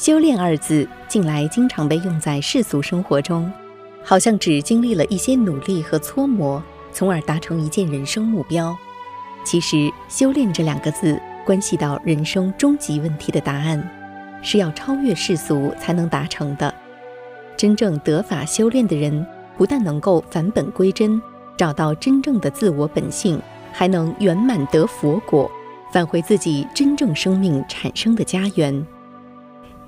修炼二字近来经常被用在世俗生活中，好像只经历了一些努力和搓磨，从而达成一件人生目标。其实，修炼这两个字关系到人生终极问题的答案，是要超越世俗才能达成的。真正得法修炼的人，不但能够返本归真，找到真正的自我本性，还能圆满得佛果，返回自己真正生命产生的家园。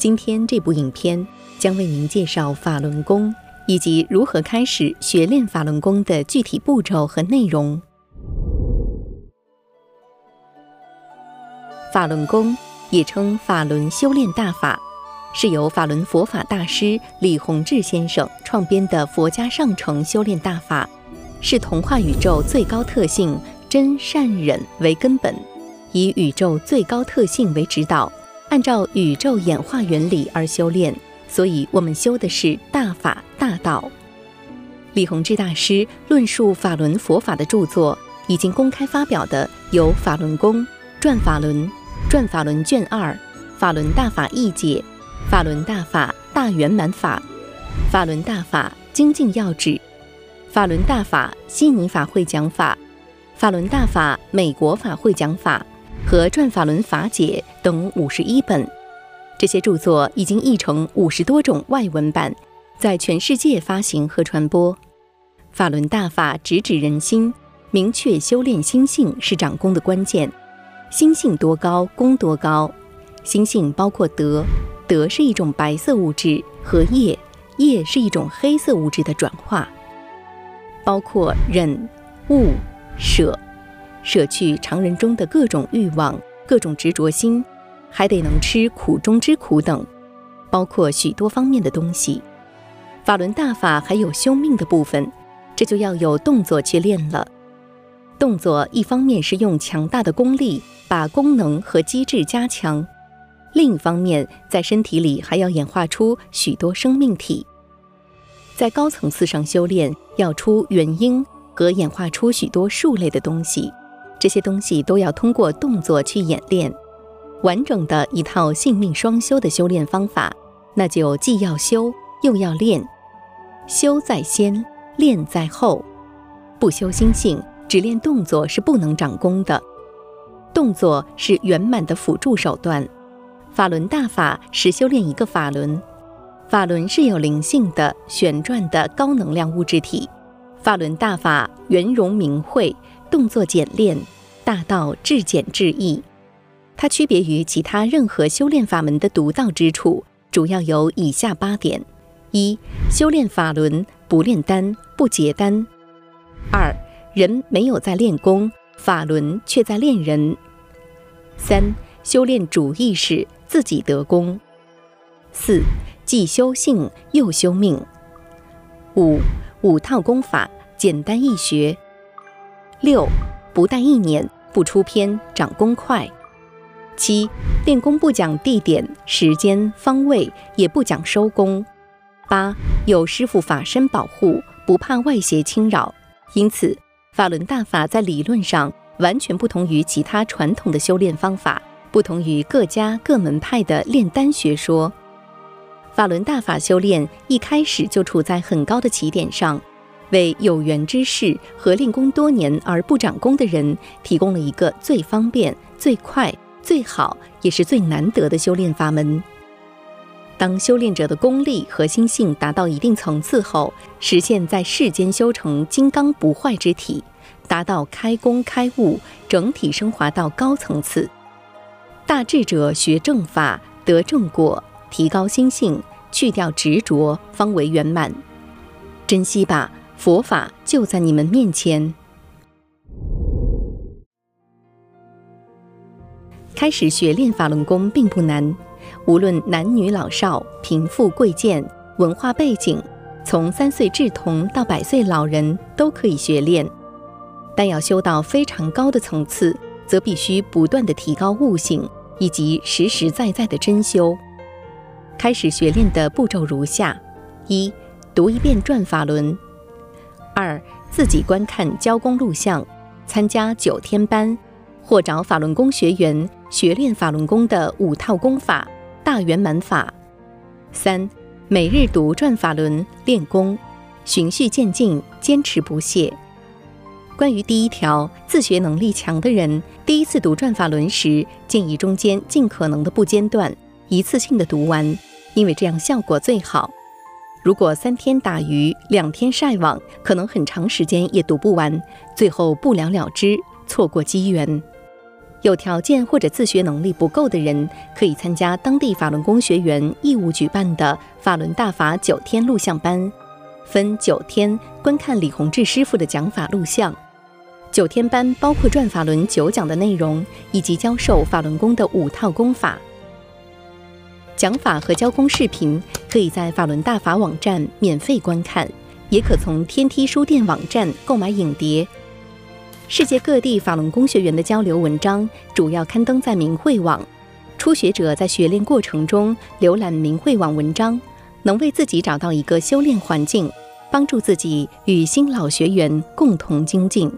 今天这部影片将为您介绍法轮功以及如何开始学练法轮功的具体步骤和内容。法轮功也称法轮修炼大法，是由法轮佛法大师李洪志先生创编的佛家上乘修炼大法，是同化宇宙最高特性真善忍为根本，以宇宙最高特性为指导。按照宇宙演化原理而修炼，所以我们修的是大法大道。李洪志大师论述法轮佛法的著作，已经公开发表的有《法轮功》《转法轮》《转法轮卷二》《法轮大法义解》《法轮大法大圆满法》《法轮大法精进要旨》《法轮大法悉尼法会讲法》《法轮大法美国法会讲法》。和《转法轮法解》等五十一本，这些著作已经译成五十多种外文版，在全世界发行和传播。法轮大法直指人心，明确修炼心性是长功的关键。心性多高，功多高。心性包括德，德是一种白色物质和业，业是一种黑色物质的转化。包括忍、悟、舍。舍去常人中的各种欲望、各种执着心，还得能吃苦中之苦等，包括许多方面的东西。法轮大法还有修命的部分，这就要有动作去练了。动作一方面是用强大的功力把功能和机制加强，另一方面在身体里还要演化出许多生命体。在高层次上修炼，要出元婴和演化出许多数类的东西。这些东西都要通过动作去演练，完整的一套性命双修的修炼方法，那就既要修又要练，修在先，练在后。不修心性，只练动作是不能长功的。动作是圆满的辅助手段。法轮大法是修炼一个法轮，法轮是有灵性的旋转的高能量物质体。法轮大法圆融明慧。动作简练，大道至简至易。它区别于其他任何修炼法门的独到之处，主要有以下八点：一、修炼法轮不炼丹，不结丹；二、人没有在练功，法轮却在练人；三、修炼主意识，自己得功；四、既修性又修命；五、五套功法，简单易学。六，不带意念，不出片，长功快。七，练功不讲地点、时间、方位，也不讲收功。八，有师傅法身保护，不怕外邪侵扰。因此，法轮大法在理论上完全不同于其他传统的修炼方法，不同于各家各门派的炼丹学说。法轮大法修炼一开始就处在很高的起点上。为有缘之士和练功多年而不长功的人提供了一个最方便、最快、最好，也是最难得的修炼法门。当修炼者的功力和心性达到一定层次后，实现在世间修成金刚不坏之体，达到开功开悟，整体升华到高层次。大智者学正法，得正果，提高心性，去掉执着，方为圆满。珍惜吧。佛法就在你们面前。开始学练法轮功并不难，无论男女老少、贫富贵贱、文化背景，从三岁稚童到百岁老人都可以学练。但要修到非常高的层次，则必须不断的提高悟性，以及实实在在的真修。开始学练的步骤如下：一、读一遍转法轮。二、自己观看教工录像，参加九天班，或找法轮功学员学练法轮功的五套功法：大圆满法、三、每日读转法轮练功，循序渐进，坚持不懈。关于第一条，自学能力强的人，第一次读转法轮时，建议中间尽可能的不间断，一次性的读完，因为这样效果最好。如果三天打鱼两天晒网，可能很长时间也读不完，最后不了了之，错过机缘。有条件或者自学能力不够的人，可以参加当地法轮功学员义务举办的法轮大法九天录像班，分九天观看李洪志师傅的讲法录像。九天班包括转法轮九讲的内容，以及教授法轮功的五套功法。讲法和教功视频可以在法轮大法网站免费观看，也可从天梯书店网站购买影碟。世界各地法轮功学员的交流文章主要刊登在明慧网，初学者在学练过程中浏览明慧网文章，能为自己找到一个修炼环境，帮助自己与新老学员共同精进。